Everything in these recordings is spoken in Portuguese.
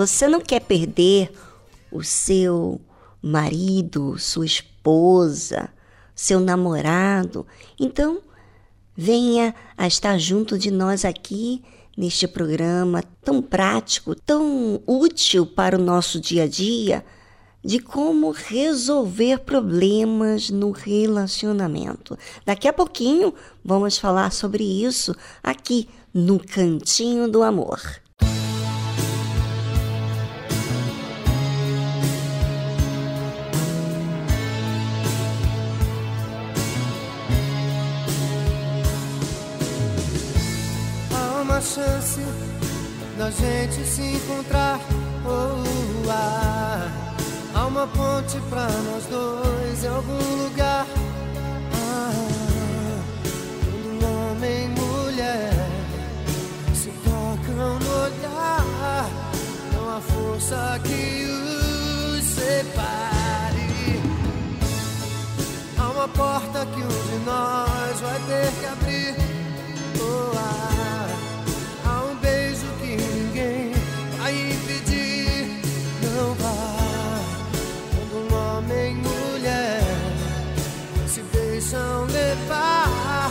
Você não quer perder o seu marido, sua esposa, seu namorado? Então, venha a estar junto de nós aqui neste programa tão prático, tão útil para o nosso dia a dia, de como resolver problemas no relacionamento. Daqui a pouquinho vamos falar sobre isso aqui no Cantinho do Amor. uma chance da gente se encontrar. Oh, ah, há uma ponte pra nós dois em algum lugar. Ah, quando um homem e mulher se tocam no olhar, não há força que os separe. Há uma porta que um de nós vai ter que abrir. Oh, ah, coração levar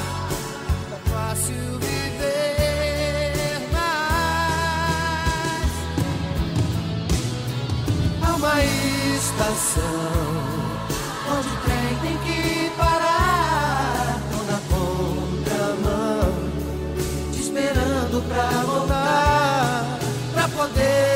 Tá fácil viver mais. Há uma estação Onde o trem tem que parar Tô na contramão Te esperando pra voltar Pra poder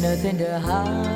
nothing to hide.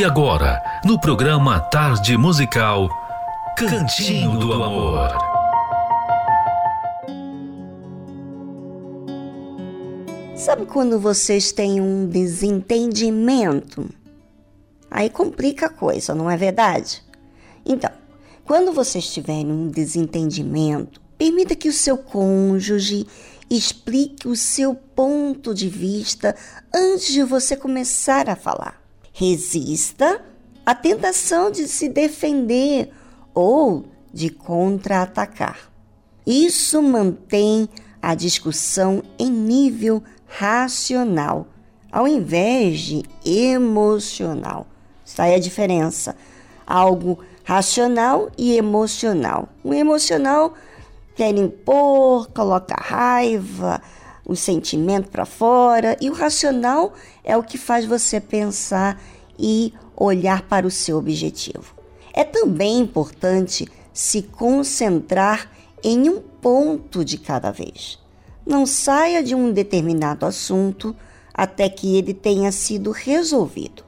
E agora, no programa Tarde Musical, Cantinho do Amor. Sabe quando vocês têm um desentendimento? Aí complica a coisa, não é verdade? Então, quando vocês tiverem um desentendimento, permita que o seu cônjuge explique o seu ponto de vista antes de você começar a falar. Resista à tentação de se defender ou de contra-atacar. Isso mantém a discussão em nível racional, ao invés de emocional. Está aí a diferença. Algo racional e emocional. O emocional quer impor, coloca raiva, o sentimento para fora, e o racional é o que faz você pensar e olhar para o seu objetivo. É também importante se concentrar em um ponto de cada vez. Não saia de um determinado assunto até que ele tenha sido resolvido.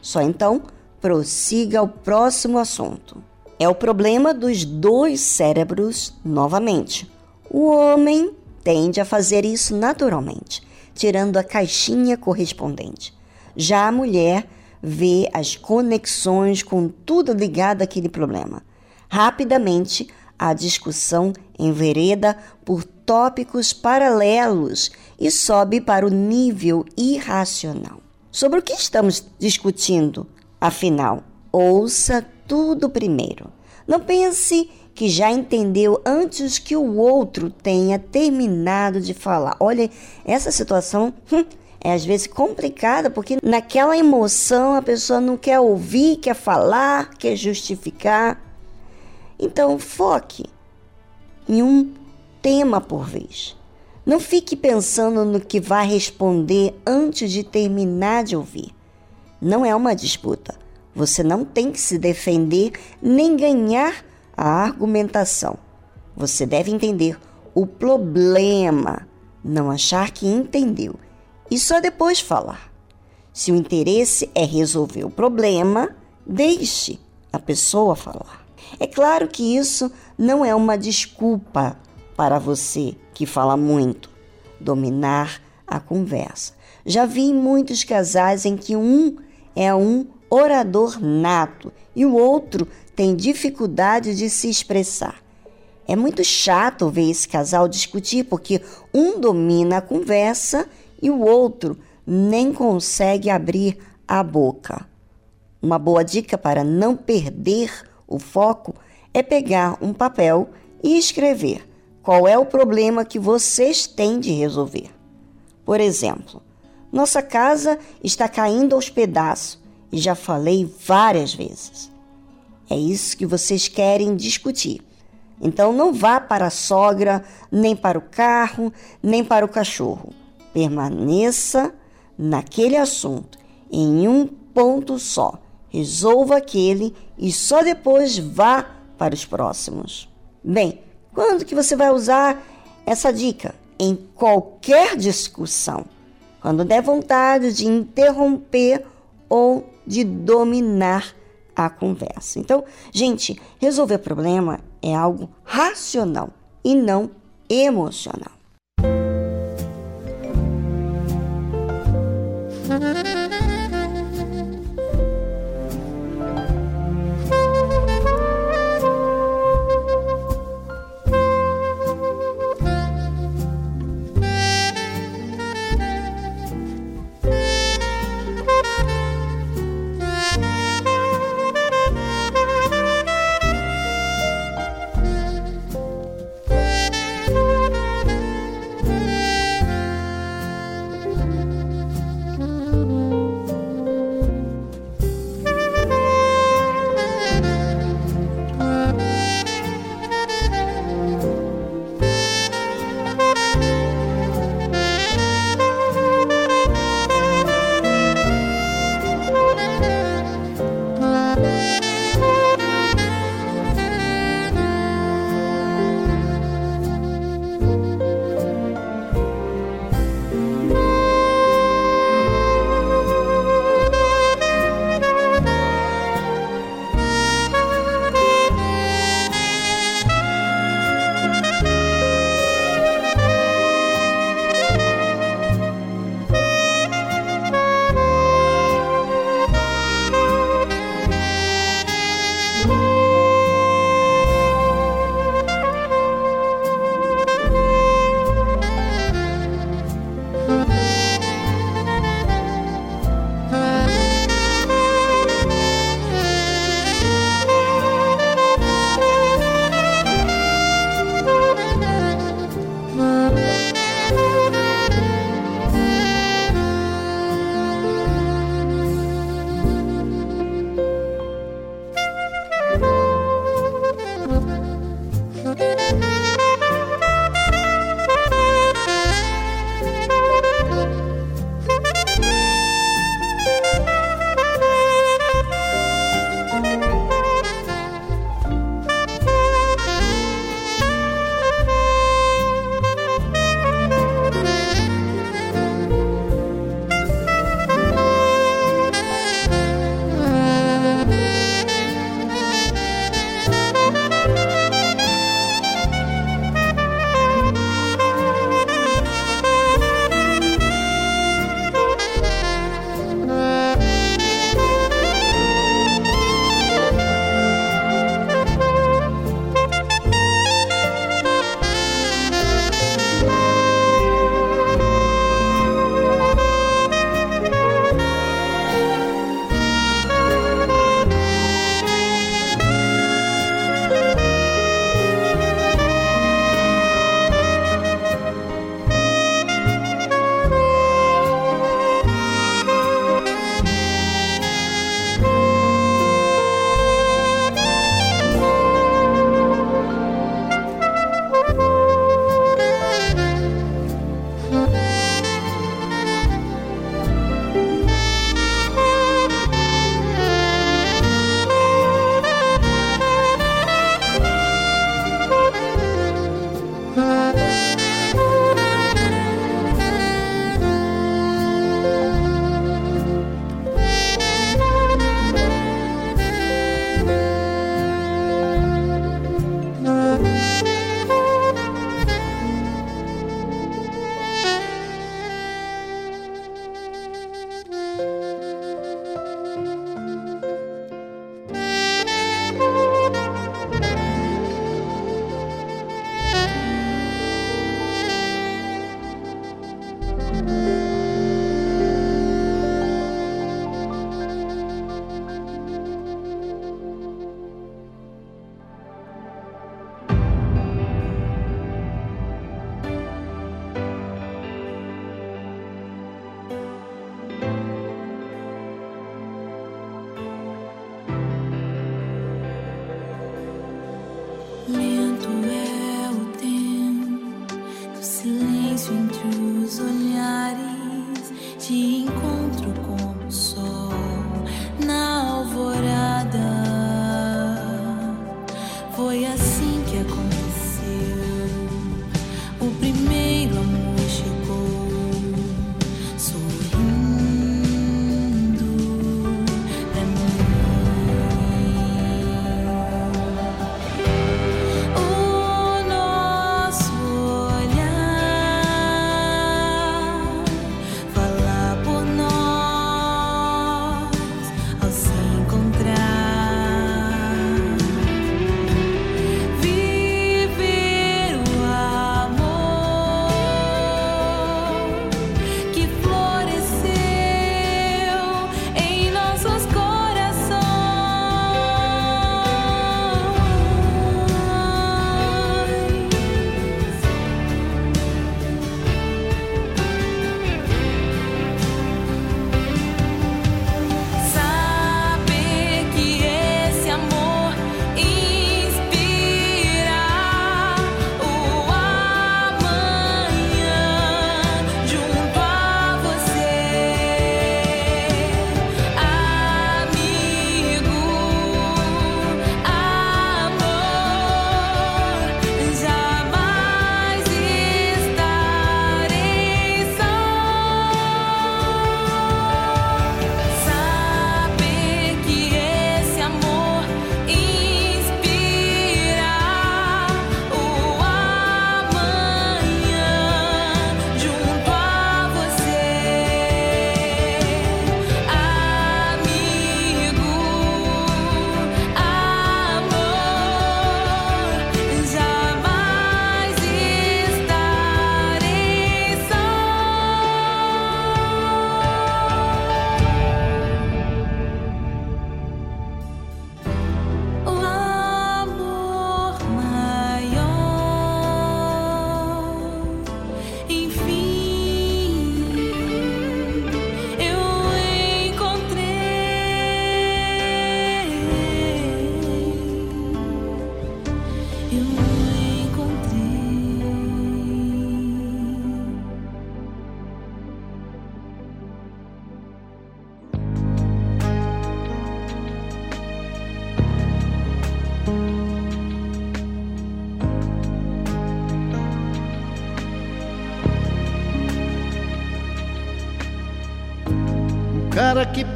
Só então prossiga ao próximo assunto. É o problema dos dois cérebros novamente. O homem tende a fazer isso naturalmente, tirando a caixinha correspondente. Já a mulher vê as conexões com tudo ligado àquele problema. Rapidamente, a discussão envereda por tópicos paralelos e sobe para o nível irracional. Sobre o que estamos discutindo? Afinal, ouça tudo primeiro. Não pense que já entendeu antes que o outro tenha terminado de falar. Olha, essa situação hum, é às vezes complicada porque naquela emoção a pessoa não quer ouvir, quer falar, quer justificar. Então, foque em um tema por vez. Não fique pensando no que vai responder antes de terminar de ouvir. Não é uma disputa. Você não tem que se defender nem ganhar a argumentação. Você deve entender o problema, não achar que entendeu e só depois falar. Se o interesse é resolver o problema, deixe a pessoa falar. É claro que isso não é uma desculpa para você que fala muito dominar a conversa. Já vi muitos casais em que um é um orador nato e o outro tem dificuldade de se expressar. É muito chato ver esse casal discutir porque um domina a conversa e o outro nem consegue abrir a boca. Uma boa dica para não perder o foco é pegar um papel e escrever qual é o problema que vocês têm de resolver. Por exemplo, nossa casa está caindo aos pedaços e já falei várias vezes. É isso que vocês querem discutir. Então não vá para a sogra, nem para o carro, nem para o cachorro. Permaneça naquele assunto, em um ponto só. Resolva aquele e só depois vá para os próximos. Bem, quando que você vai usar essa dica? Em qualquer discussão. Quando der vontade de interromper ou de dominar a conversa. Então, gente, resolver problema é algo racional e não emocional.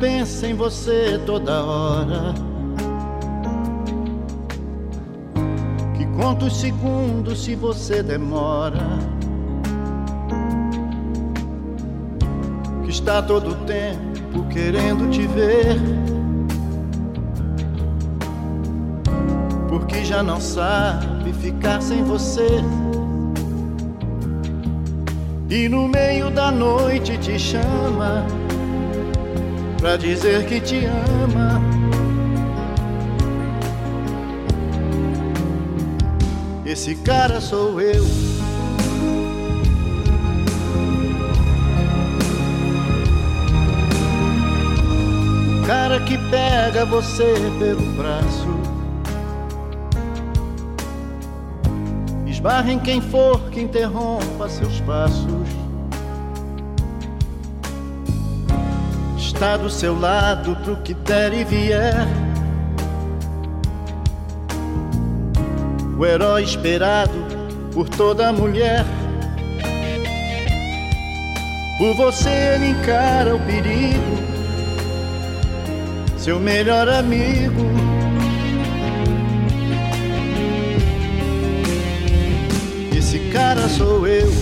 Pensa em você toda hora. Que conta os segundos se você demora. Que está todo tempo querendo te ver. Porque já não sabe ficar sem você. E no meio da noite te chama pra dizer que te ama. Esse cara sou eu. O cara que pega você pelo braço. Esbarra em quem for que interrompa seus passos. Está do seu lado pro que der e vier. O herói esperado por toda mulher. Por você ele encara o perigo. Seu melhor amigo. Esse cara sou eu.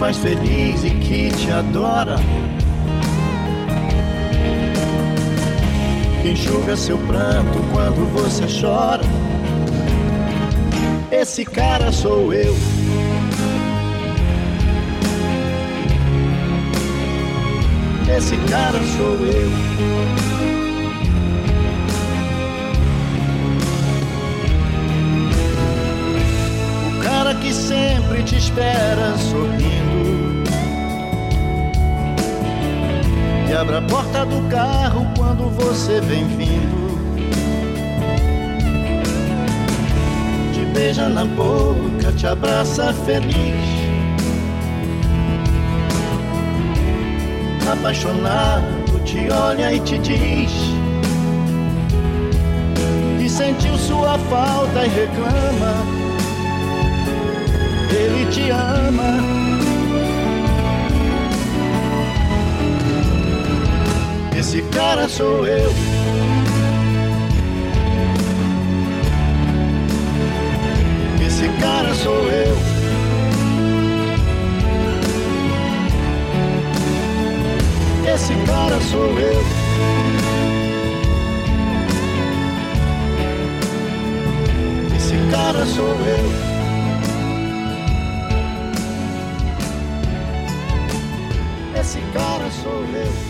Faz feliz e que te adora. Que enxuga seu pranto quando você chora. Esse cara sou eu. Esse cara sou eu. O cara que sempre te espera sorrindo. Abre a porta do carro quando você vem vindo. Te beija na boca, te abraça feliz. Apaixonado, te olha e te diz. Que sentiu sua falta e reclama ele te ama. Esse cara sou eu. Esse cara sou eu. Esse cara sou eu. Esse cara sou eu. Esse cara sou eu.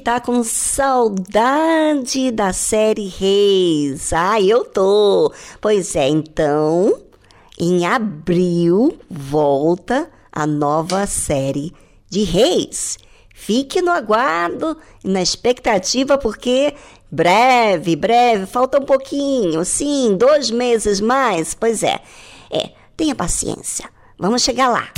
tá com saudade da série Reis. Ah, eu tô. Pois é, então, em abril volta a nova série de Reis. Fique no aguardo e na expectativa, porque breve, breve, falta um pouquinho, sim, dois meses mais. Pois é, é, tenha paciência. Vamos chegar lá.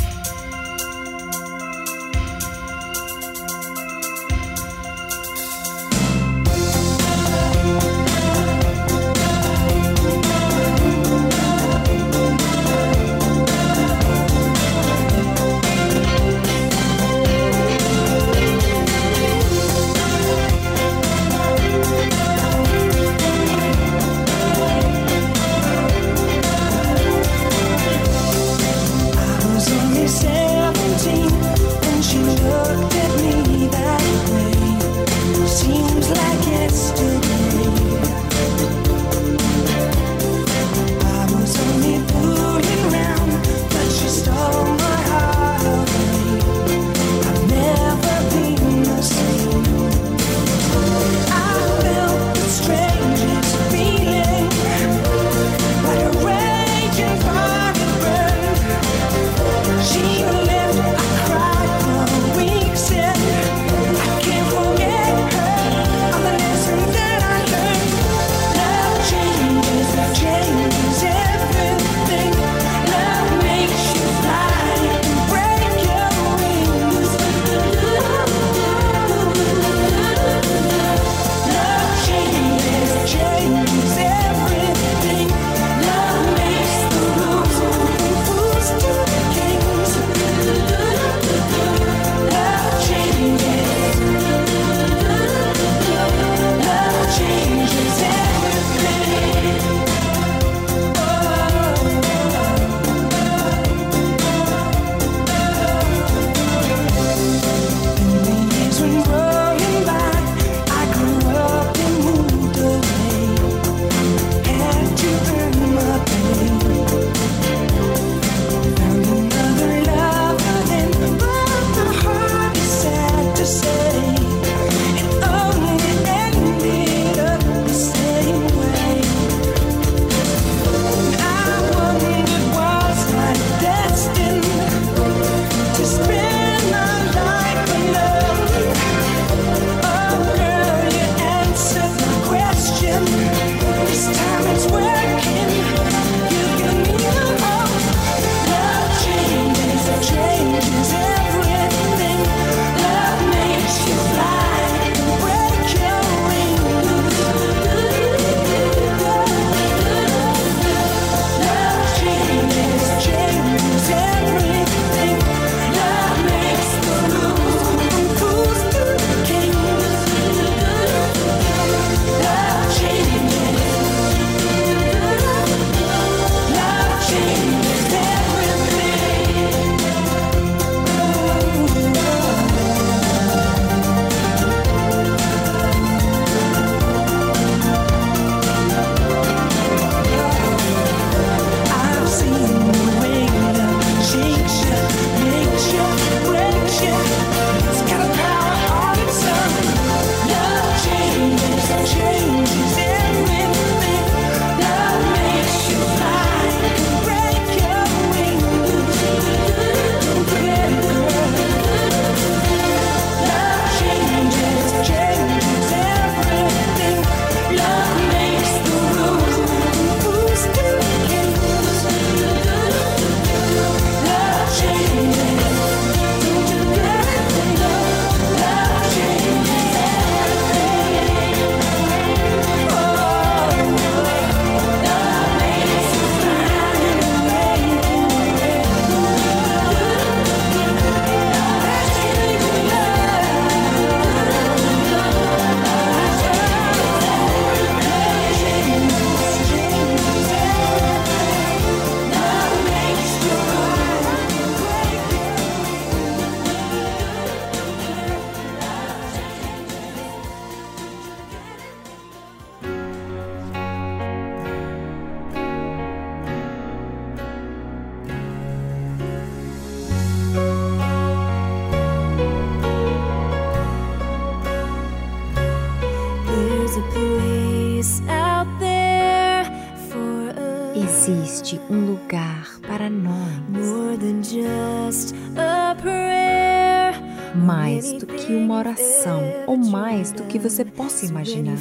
Imaginar.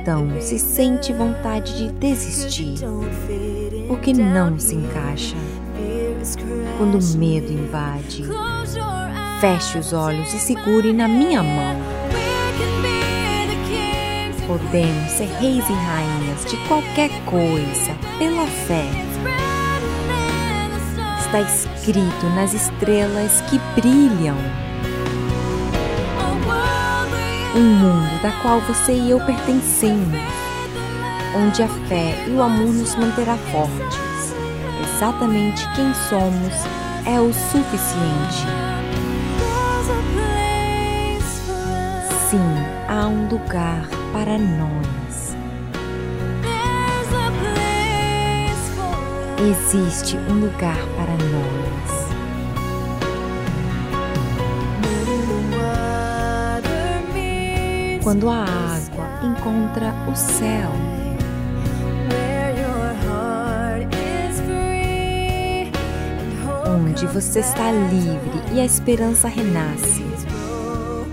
Então, se sente vontade de desistir, porque não se encaixa. Quando o medo invade, feche os olhos e segure na minha mão. Podemos ser reis e rainhas de qualquer coisa pela fé. Está escrito nas estrelas que brilham. Um mundo da qual você e eu pertencemos, onde a fé e o amor nos manterá fortes. Exatamente quem somos é o suficiente. Sim, há um lugar para nós. Existe um lugar para nós. Quando a água encontra o céu, onde você está livre e a esperança renasce.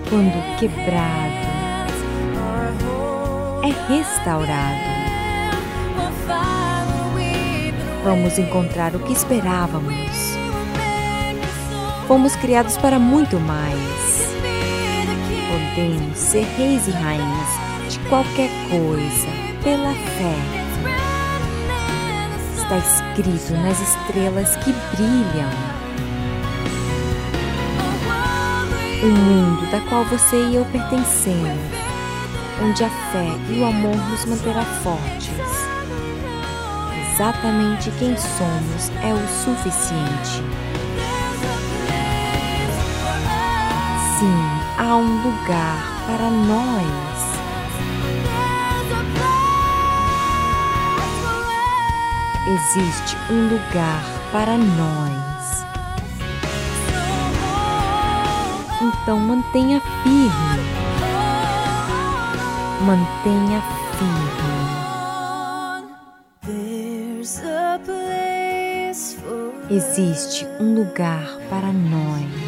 Quando quebrado é restaurado, vamos encontrar o que esperávamos. Fomos criados para muito mais. Podemos ser reis e rainhas de qualquer coisa pela fé. Está escrito nas estrelas que brilham. Um mundo da qual você e eu pertencemos, onde a fé e o amor nos manterá fortes. Exatamente quem somos é o suficiente. Há um lugar para nós. Existe um lugar para nós. Então mantenha firme. Mantenha firme. Existe um lugar para nós.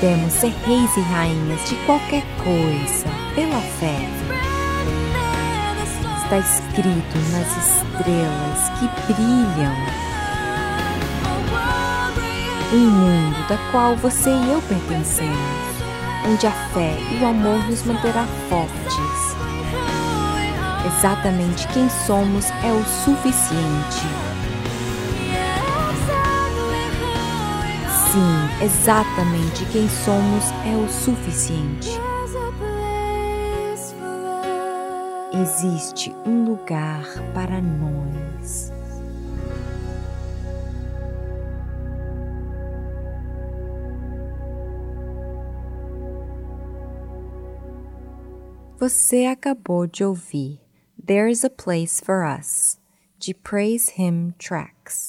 Podemos ser reis e rainhas de qualquer coisa pela fé. Está escrito nas estrelas que brilham. Um mundo da qual você e eu pertencemos, onde a fé e o amor nos manterá fortes. Exatamente quem somos é o suficiente. Exatamente quem somos é o suficiente. Existe um lugar para nós. Você acabou de ouvir There's a Place for Us, de Praise Him Tracks.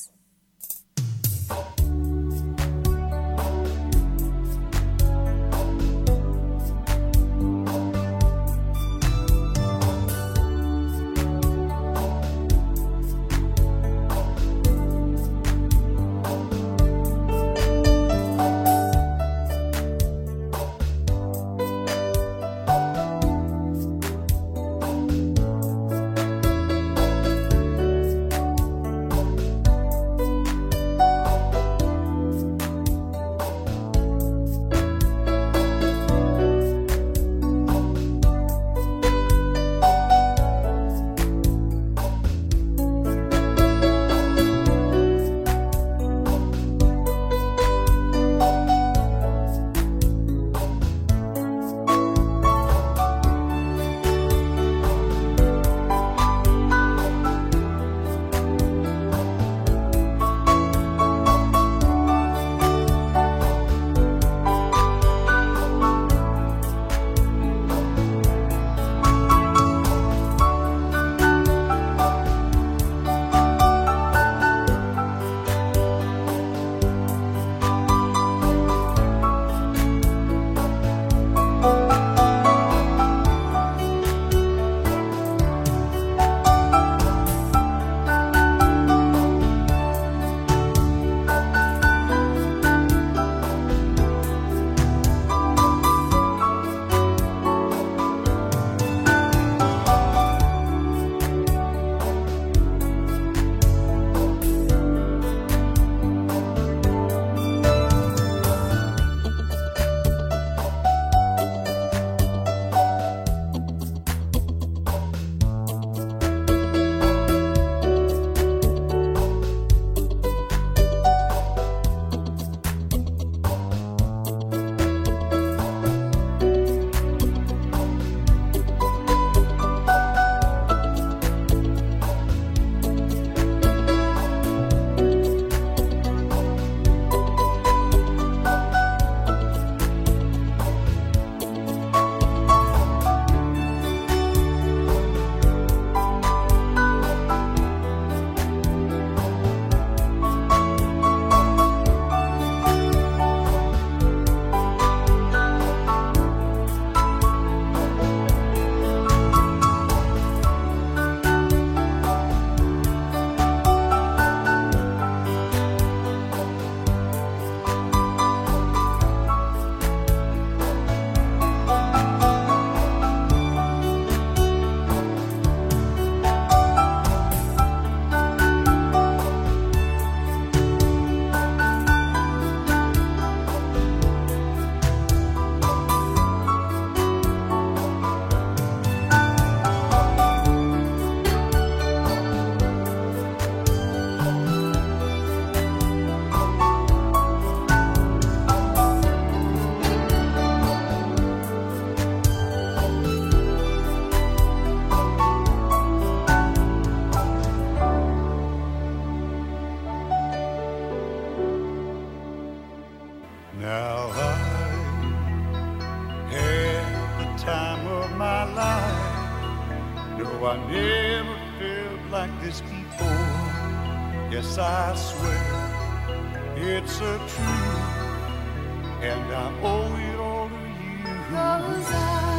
I never felt like this before. Yes, I swear it's a truth, and I owe it all to you.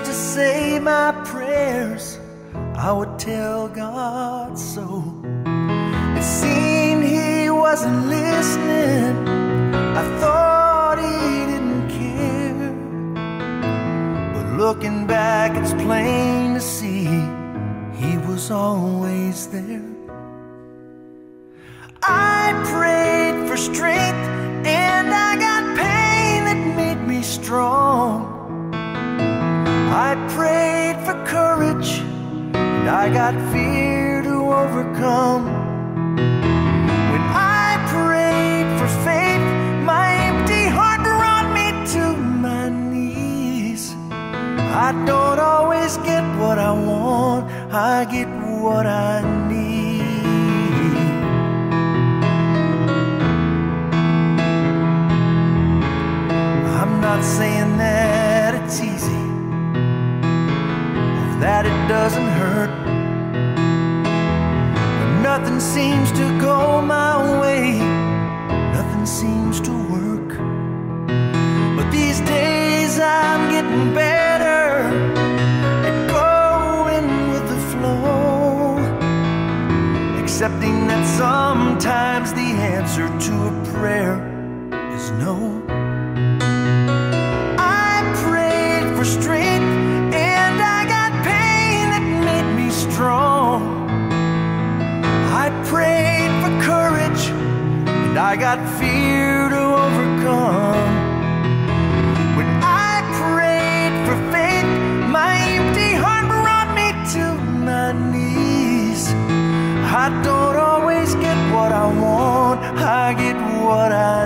To say my prayers, I would tell God so. It seemed He wasn't listening. I thought He didn't care. But looking back, it's plain to see He was always there. I prayed for strength and I courage and I got fear to overcome. When I prayed for faith, my empty heart brought me to my knees. I don't always get what I want, I get what I need. I'm not saying that that it doesn't hurt. But nothing seems to go my way, nothing seems to work. But these days I'm getting better at going with the flow, accepting that sometimes the answer to a prayer I got fear to overcome. When I prayed for faith, my empty heart brought me to my knees. I don't always get what I want, I get what I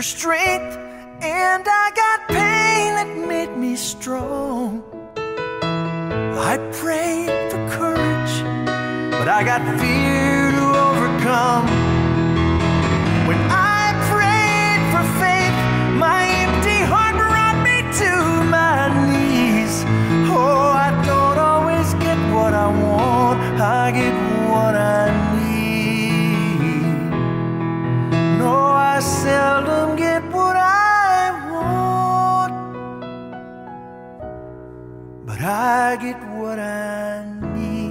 for strength and I got pain that made me strong. I prayed for courage, but I got fear to overcome. When I prayed for faith, my empty heart brought me to my knees. Oh, I don't always get what I want, I get what I need. No, I seldom But I get what I need.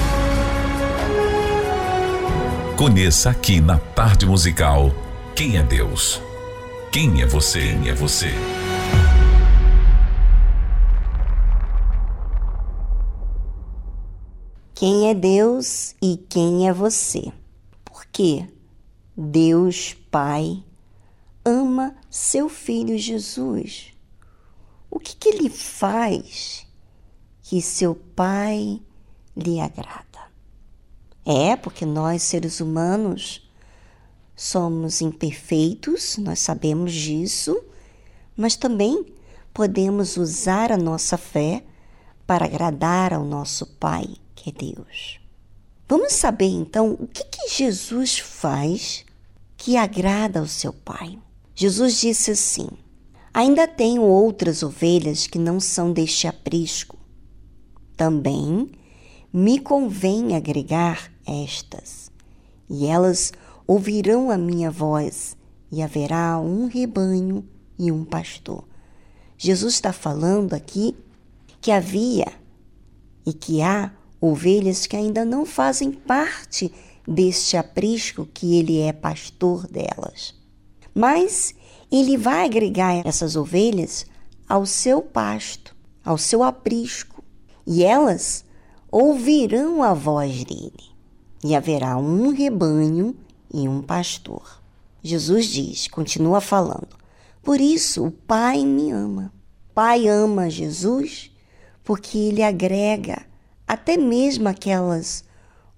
Conheça aqui na Tarde Musical quem é Deus. Quem é você? Quem é você? Quem é Deus e quem é você? Porque Deus Pai ama seu filho Jesus. O que, que ele faz que seu Pai lhe agrada? É, porque nós, seres humanos, somos imperfeitos, nós sabemos disso, mas também podemos usar a nossa fé para agradar ao nosso Pai, que é Deus. Vamos saber então o que, que Jesus faz que agrada ao seu Pai. Jesus disse assim: Ainda tenho outras ovelhas que não são deste aprisco. Também me convém agregar estas, e elas ouvirão a minha voz, e haverá um rebanho e um pastor. Jesus está falando aqui que havia e que há ovelhas que ainda não fazem parte deste aprisco que ele é pastor delas. Mas ele vai agregar essas ovelhas ao seu pasto, ao seu aprisco, e elas ouvirão a voz dele, e haverá um rebanho e um pastor. Jesus diz, continua falando, por isso o Pai me ama. Pai ama Jesus porque ele agrega até mesmo aquelas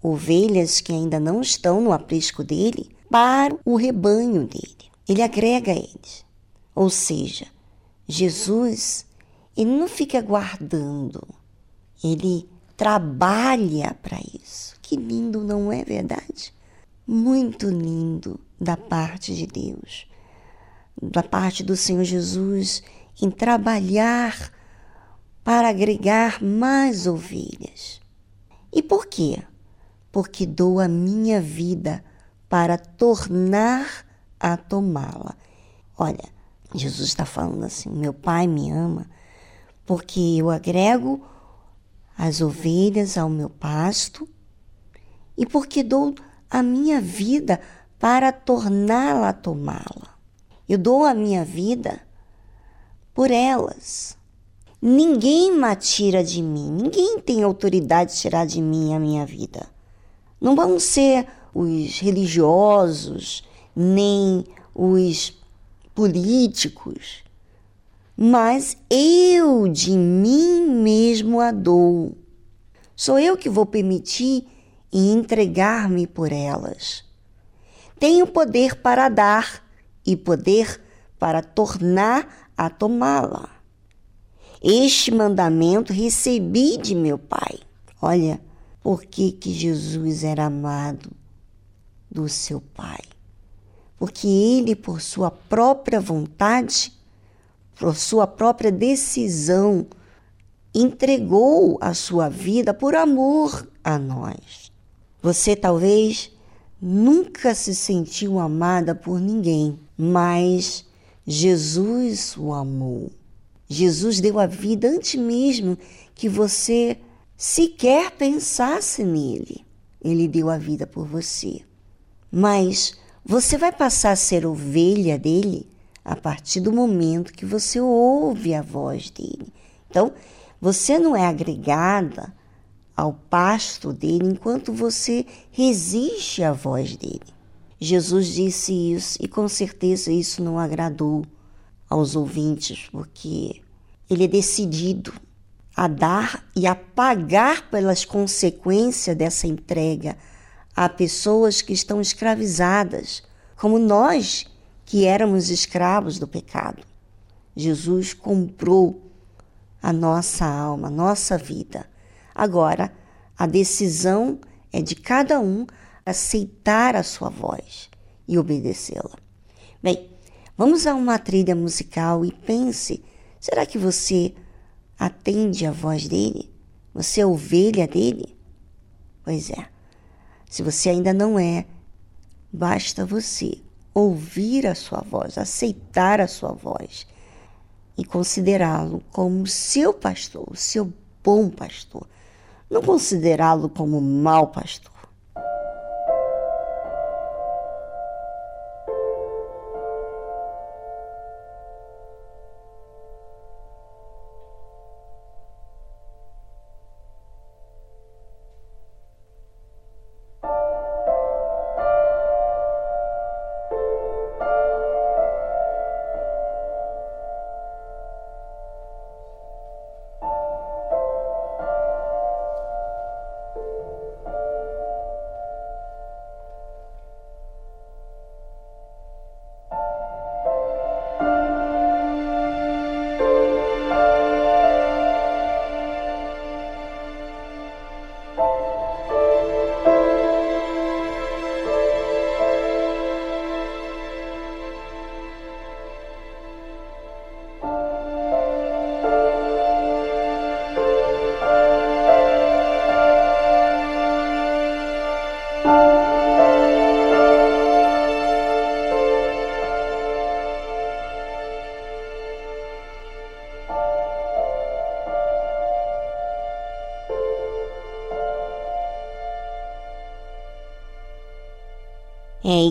ovelhas que ainda não estão no aprisco dele para o rebanho dele. Ele agrega eles. Ou seja, Jesus, ele não fica guardando, ele trabalha para isso. Que lindo, não é verdade? Muito lindo da parte de Deus, da parte do Senhor Jesus, em trabalhar para agregar mais ovelhas. E por quê? Porque dou a minha vida para tornar a tomá-la. Olha, Jesus está falando assim: meu Pai me ama porque eu agrego as ovelhas ao meu pasto e porque dou a minha vida para torná-la a tomá-la. Eu dou a minha vida por elas. Ninguém me tira de mim, ninguém tem autoridade de tirar de mim a minha vida. Não vão ser os religiosos, nem os políticos, mas eu de mim mesmo a dou. Sou eu que vou permitir e entregar-me por elas. Tenho poder para dar e poder para tornar a tomá-la. Este mandamento recebi de meu Pai. Olha, por que, que Jesus era amado do seu Pai? Porque ele, por sua própria vontade, por sua própria decisão, entregou a sua vida por amor a nós. Você talvez nunca se sentiu amada por ninguém, mas Jesus o amou. Jesus deu a vida antes mesmo que você sequer pensasse nele. Ele deu a vida por você. Mas você vai passar a ser ovelha dele a partir do momento que você ouve a voz dele. Então, você não é agregada ao pasto dele enquanto você resiste à voz dele. Jesus disse isso e com certeza isso não agradou aos ouvintes, porque ele é decidido a dar e a pagar pelas consequências dessa entrega a pessoas que estão escravizadas, como nós que éramos escravos do pecado. Jesus comprou a nossa alma, a nossa vida. Agora, a decisão é de cada um aceitar a sua voz e obedecê-la. Bem, vamos a uma trilha musical e pense: será que você atende a voz dele? Você é ovelha dele? Pois é. Se você ainda não é, basta você ouvir a sua voz, aceitar a sua voz e considerá-lo como seu pastor, o seu bom pastor. Não considerá-lo como mau pastor.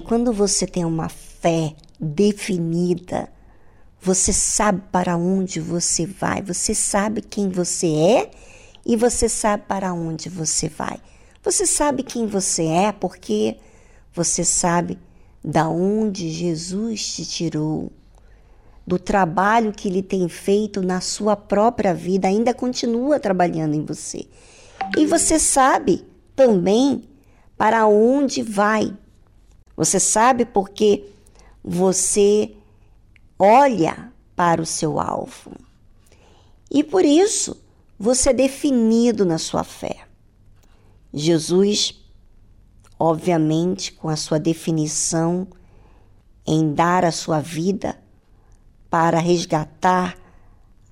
Quando você tem uma fé definida, você sabe para onde você vai, você sabe quem você é e você sabe para onde você vai. Você sabe quem você é porque você sabe da onde Jesus te tirou, do trabalho que ele tem feito na sua própria vida, ainda continua trabalhando em você. E você sabe também para onde vai. Você sabe porque você olha para o seu alvo. E por isso você é definido na sua fé. Jesus, obviamente, com a sua definição em dar a sua vida para resgatar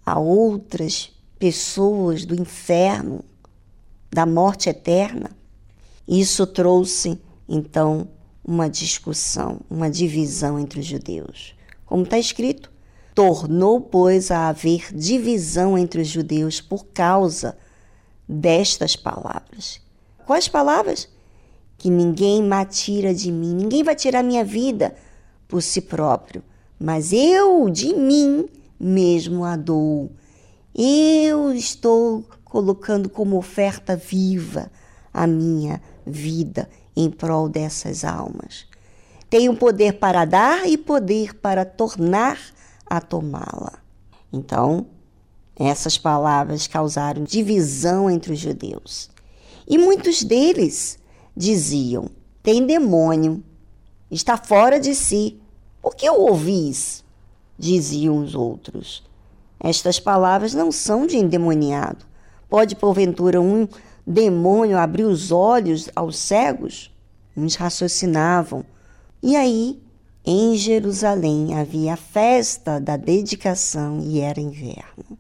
a outras pessoas do inferno, da morte eterna, isso trouxe então uma discussão, uma divisão entre os judeus. Como está escrito, tornou, pois, a haver divisão entre os judeus por causa destas palavras. Quais palavras? Que ninguém me tira de mim, ninguém vai tirar minha vida por si próprio, mas eu de mim mesmo a dou. Eu estou colocando como oferta viva a minha vida em prol dessas almas. Tenho poder para dar e poder para tornar a tomá-la. Então, essas palavras causaram divisão entre os judeus. E muitos deles diziam: tem demônio, está fora de si. Por que o ouvis? Diziam os outros. Estas palavras não são de endemoniado. Pode, porventura, um demônio abrir os olhos aos cegos? Uns raciocinavam. E aí, em Jerusalém, havia a festa da dedicação e era inverno.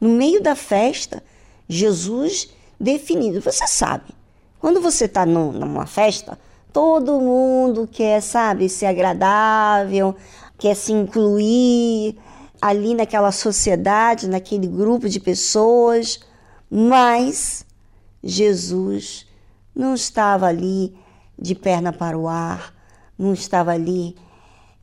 No meio da festa, Jesus definido. Você sabe, quando você está numa festa, todo mundo quer, sabe, ser agradável, quer se incluir ali naquela sociedade, naquele grupo de pessoas, mas Jesus não estava ali de perna para o ar, não estava ali,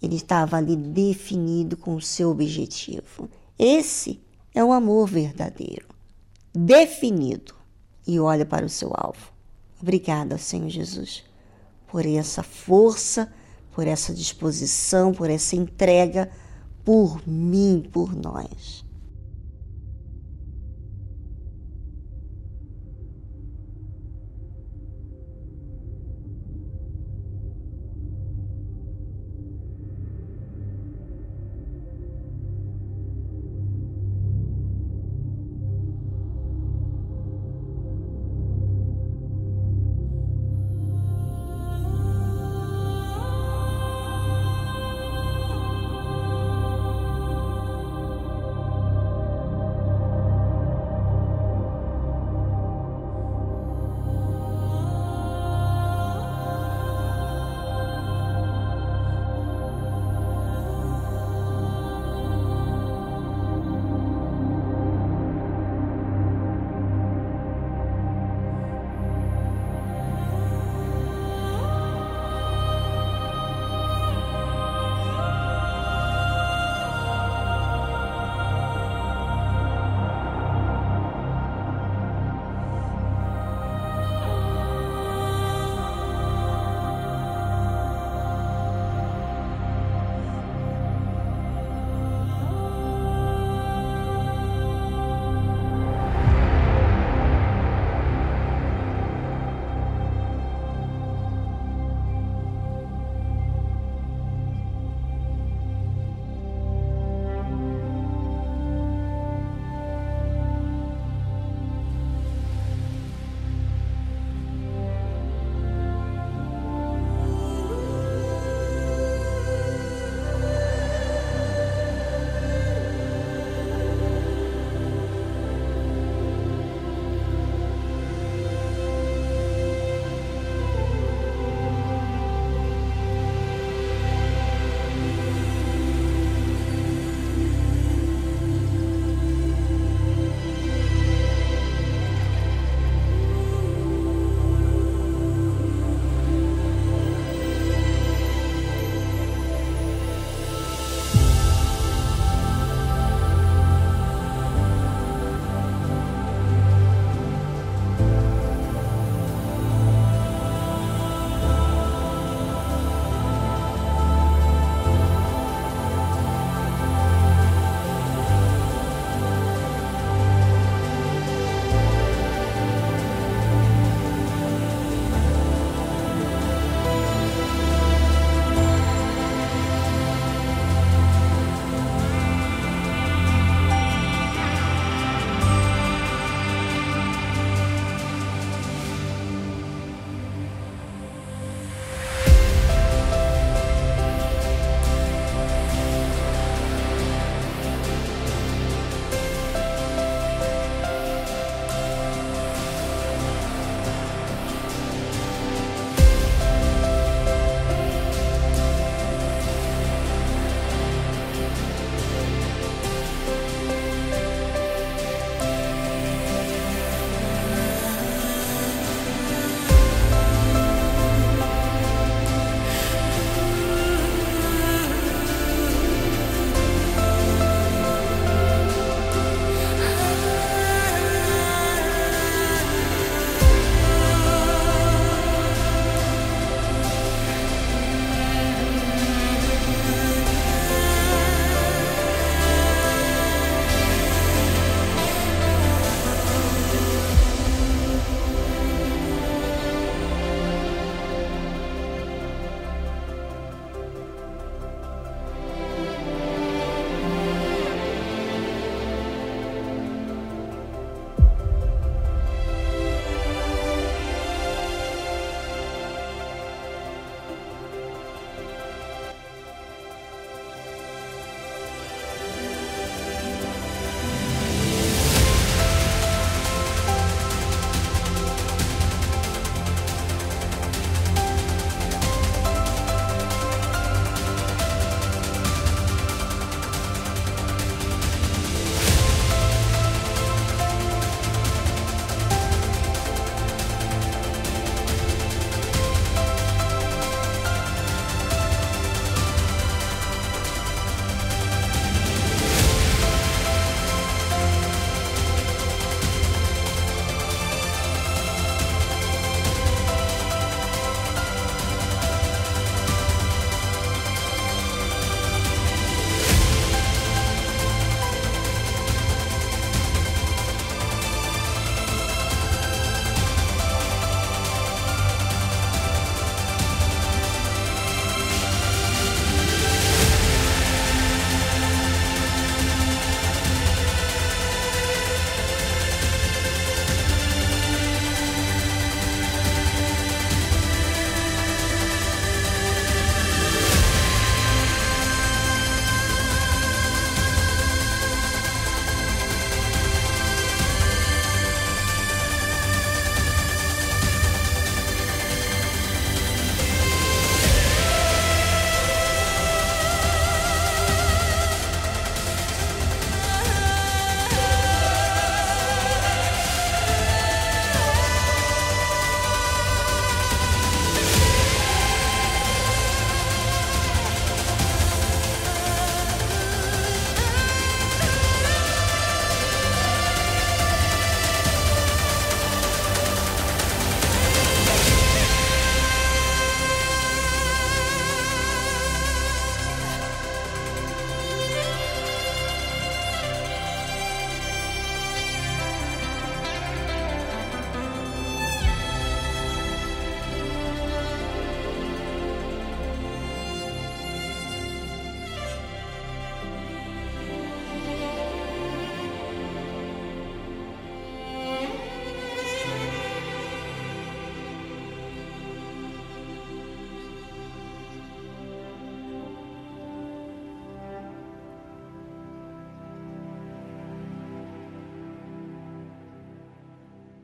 ele estava ali definido com o seu objetivo. Esse é o amor verdadeiro, definido e olha para o seu alvo. Obrigada, Senhor Jesus, por essa força, por essa disposição, por essa entrega por mim, por nós.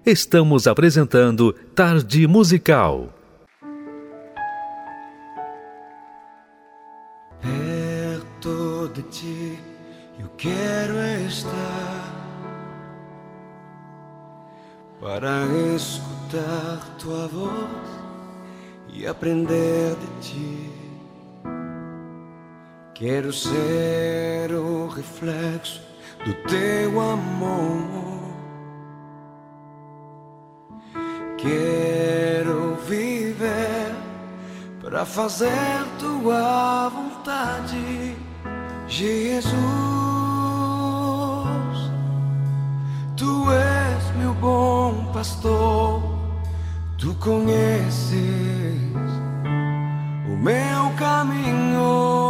Estamos apresentando Tarde Musical. Perto de ti eu quero estar para escutar tua voz e aprender de ti. Quero ser o reflexo do teu amor. Quero viver para fazer tua vontade, Jesus. Tu és meu bom pastor, tu conheces o meu caminho.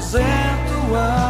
Para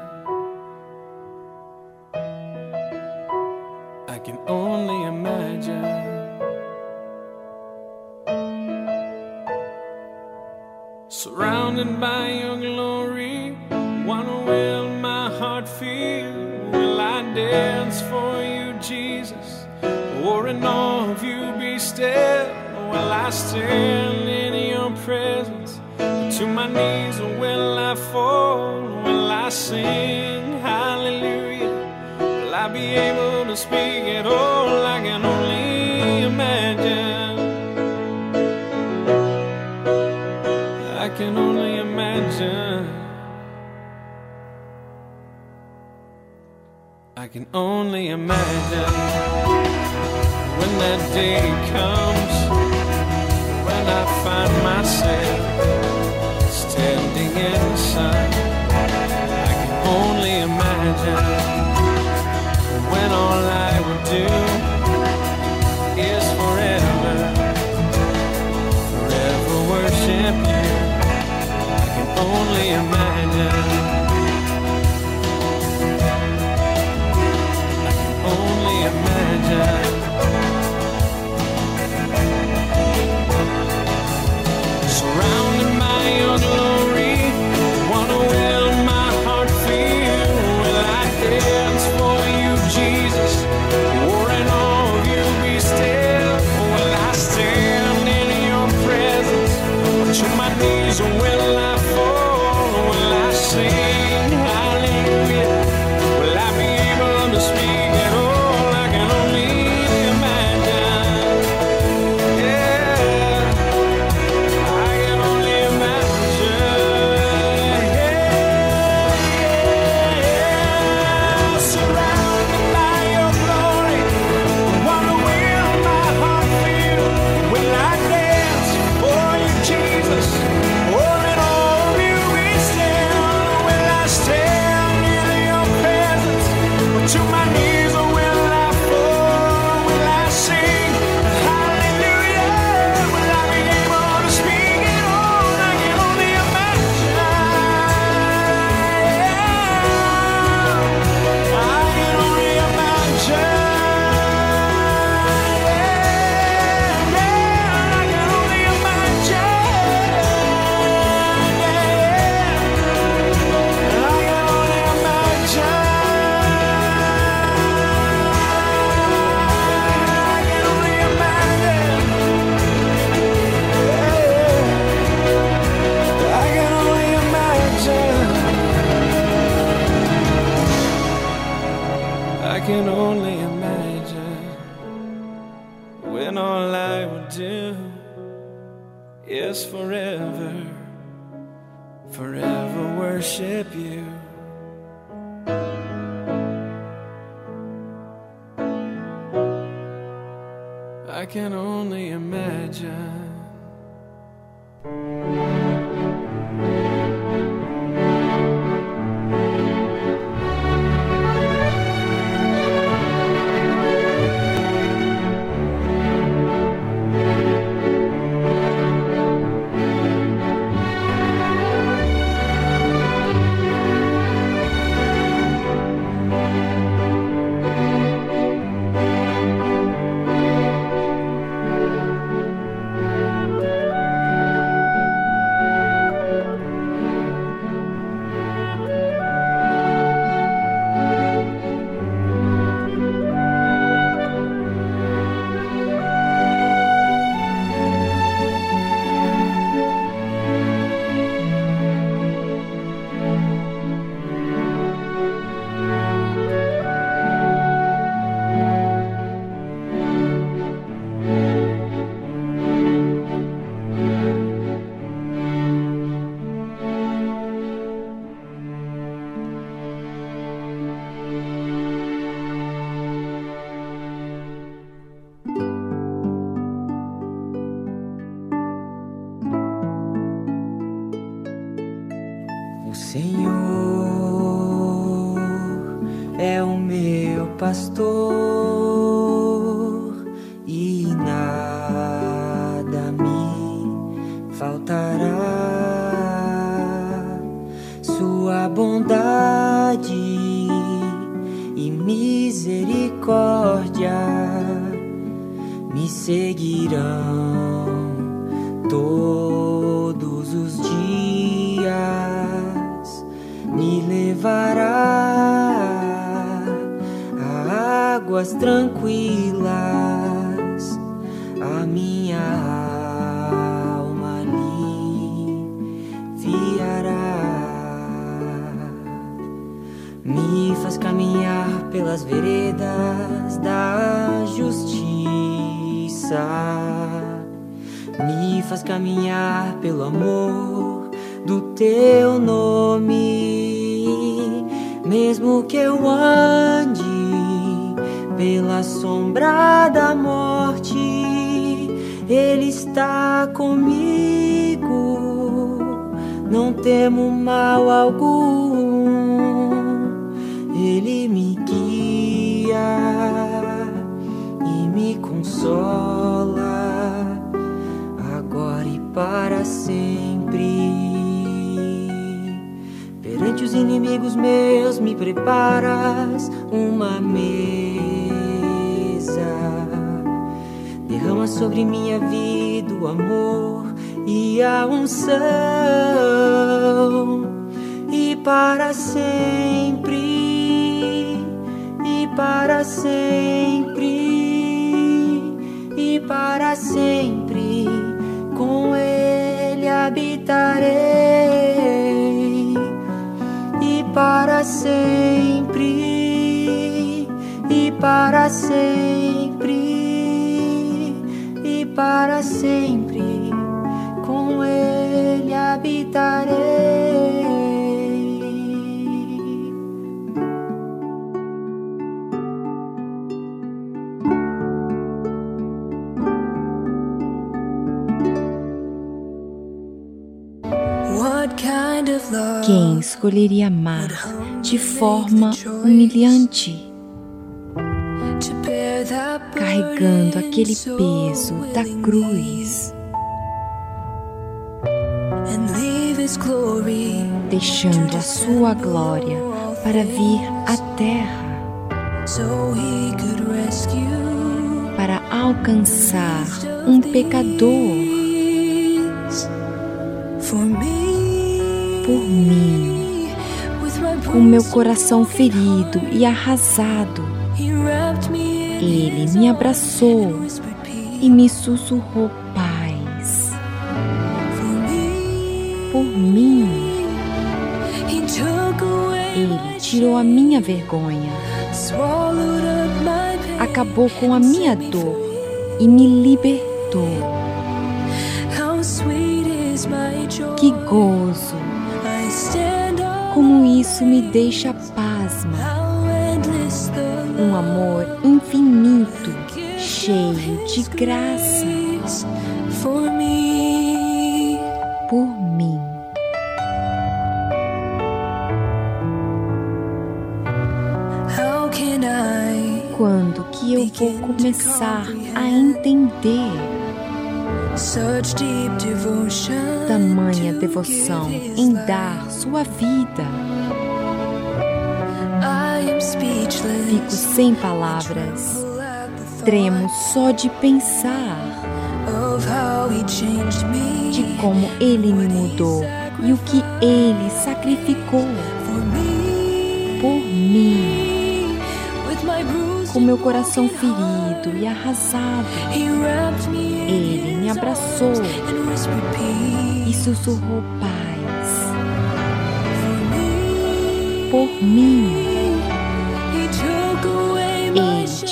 Can comigo, não temo mal algum, Ele me guia e me consola, agora e para sempre. Perante os inimigos meus, me preparas uma mesa. Derrama sobre minha vida o amor e a unção, e para sempre, e para sempre, e para sempre, com Ele habitarei, e para sempre, e para sempre, para sempre. Com ele habitarei. What kind of love Quem escolheria amar de forma humilhante, carregando aquele so peso da cruz, deixando a sua glória para vir à terra, para alcançar um pecador. Por mim, com meu coração ferido e arrasado. Ele me abraçou e me sussurrou paz. Por mim, Ele tirou a minha vergonha, acabou com a minha dor e me libertou. Que gozo! Como isso me deixa Um amor infinito, cheio de graça. Por mim. Quando que eu vou começar a entender? Tamanha devoção em dar sua vida? Fico sem palavras, tremo só de pensar de como ele me mudou e o que ele sacrificou por mim, com meu coração ferido e arrasado. Ele me abraçou e sussurrou paz por mim.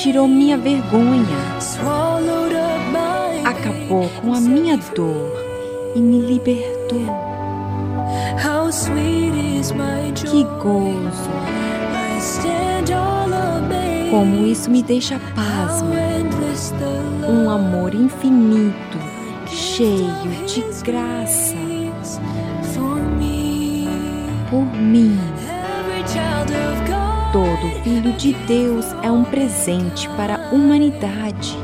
Tirou minha vergonha, acabou com a minha dor e me libertou. Que gozo! Como isso me deixa love Um amor infinito, cheio de graça. por mim. Todo filho de Deus é um presente para a humanidade.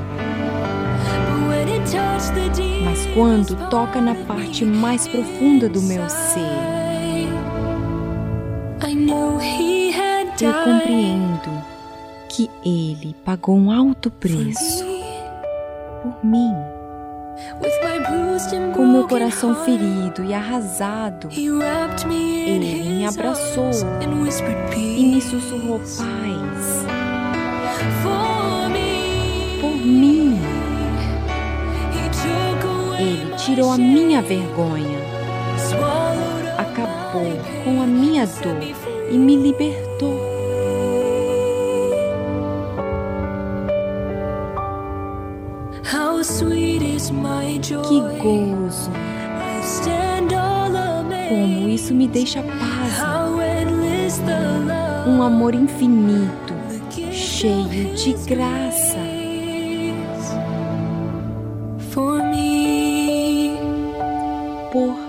Mas quando toca na parte mais profunda do meu ser, eu compreendo que Ele pagou um alto preço por mim. Com meu coração ferido e arrasado, Ele me abraçou e me sussurrou paz por mim. Ele tirou a minha vergonha, acabou com a minha dor e me libertou. Que gozo! Isso me deixa love Um amor infinito, cheio de graça. por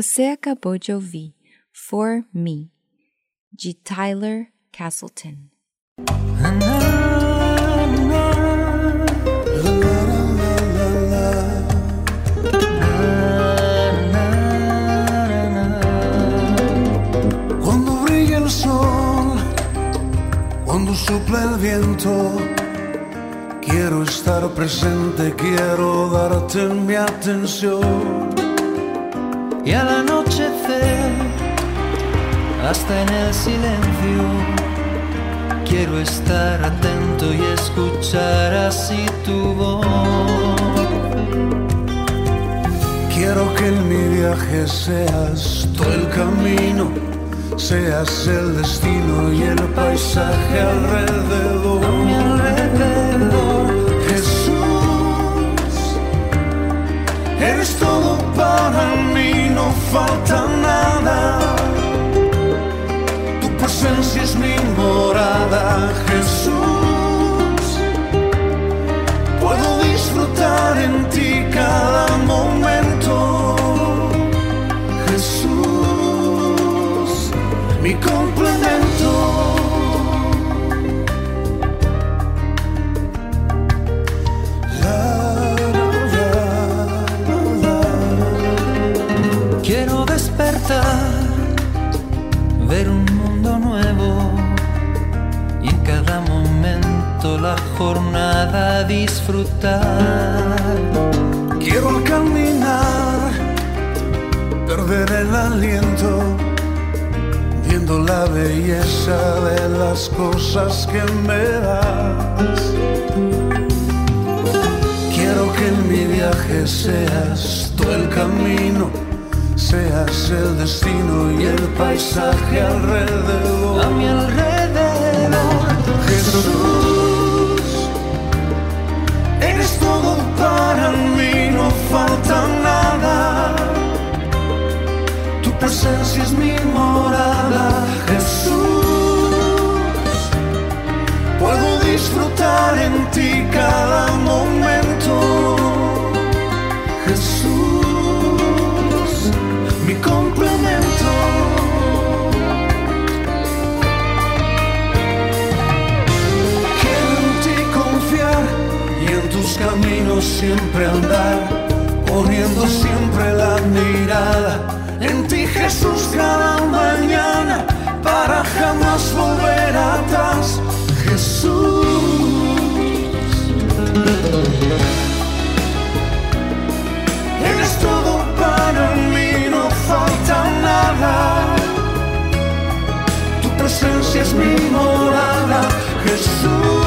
Você acabou de ouvir For Me, de Tyler Castleton. Cuando brilla el sol, cuando sopla el viento, quiero estar presente, quiero darte mi atención. Y al anochecer, hasta en el silencio, quiero estar atento y escuchar así tu voz. Quiero que en mi viaje seas tú el camino, seas el destino y el paisaje alrededor. A mi alrededor, Jesús, eres para mí, no falta nada. Tu presencia es mi morada, Jesús. Puedo disfrutar en ti cada momento. Jesús, mi la jornada disfrutar. Quiero caminar, perder el aliento, viendo la belleza de las cosas que me das. Quiero que en mi viaje seas tú el camino, seas el destino y el paisaje alrededor. A mi alrededor, Jesús, para mí, no falta nada. Tu presencia es mi morada, Jesús. Puedo disfrutar en ti cada momento, caminos siempre andar, poniendo siempre la mirada en ti Jesús cada mañana para jamás volver atrás. Jesús. Eres todo para mí, no falta nada. Tu presencia es mi morada, Jesús.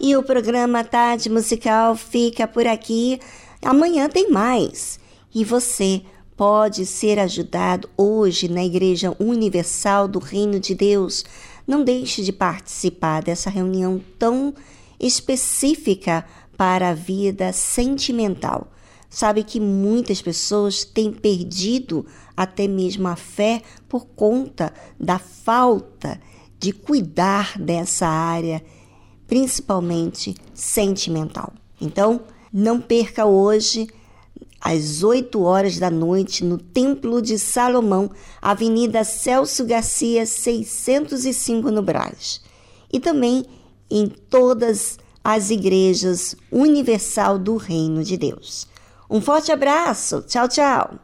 E o programa Tarde Musical fica por aqui. Amanhã tem mais. E você pode ser ajudado hoje na Igreja Universal do Reino de Deus. Não deixe de participar dessa reunião tão específica para a vida sentimental. Sabe que muitas pessoas têm perdido até mesmo a fé por conta da falta de cuidar dessa área principalmente sentimental. Então, não perca hoje, às 8 horas da noite, no Templo de Salomão, Avenida Celso Garcia, 605 no Brás. E também em todas as igrejas universal do Reino de Deus. Um forte abraço. Tchau, tchau.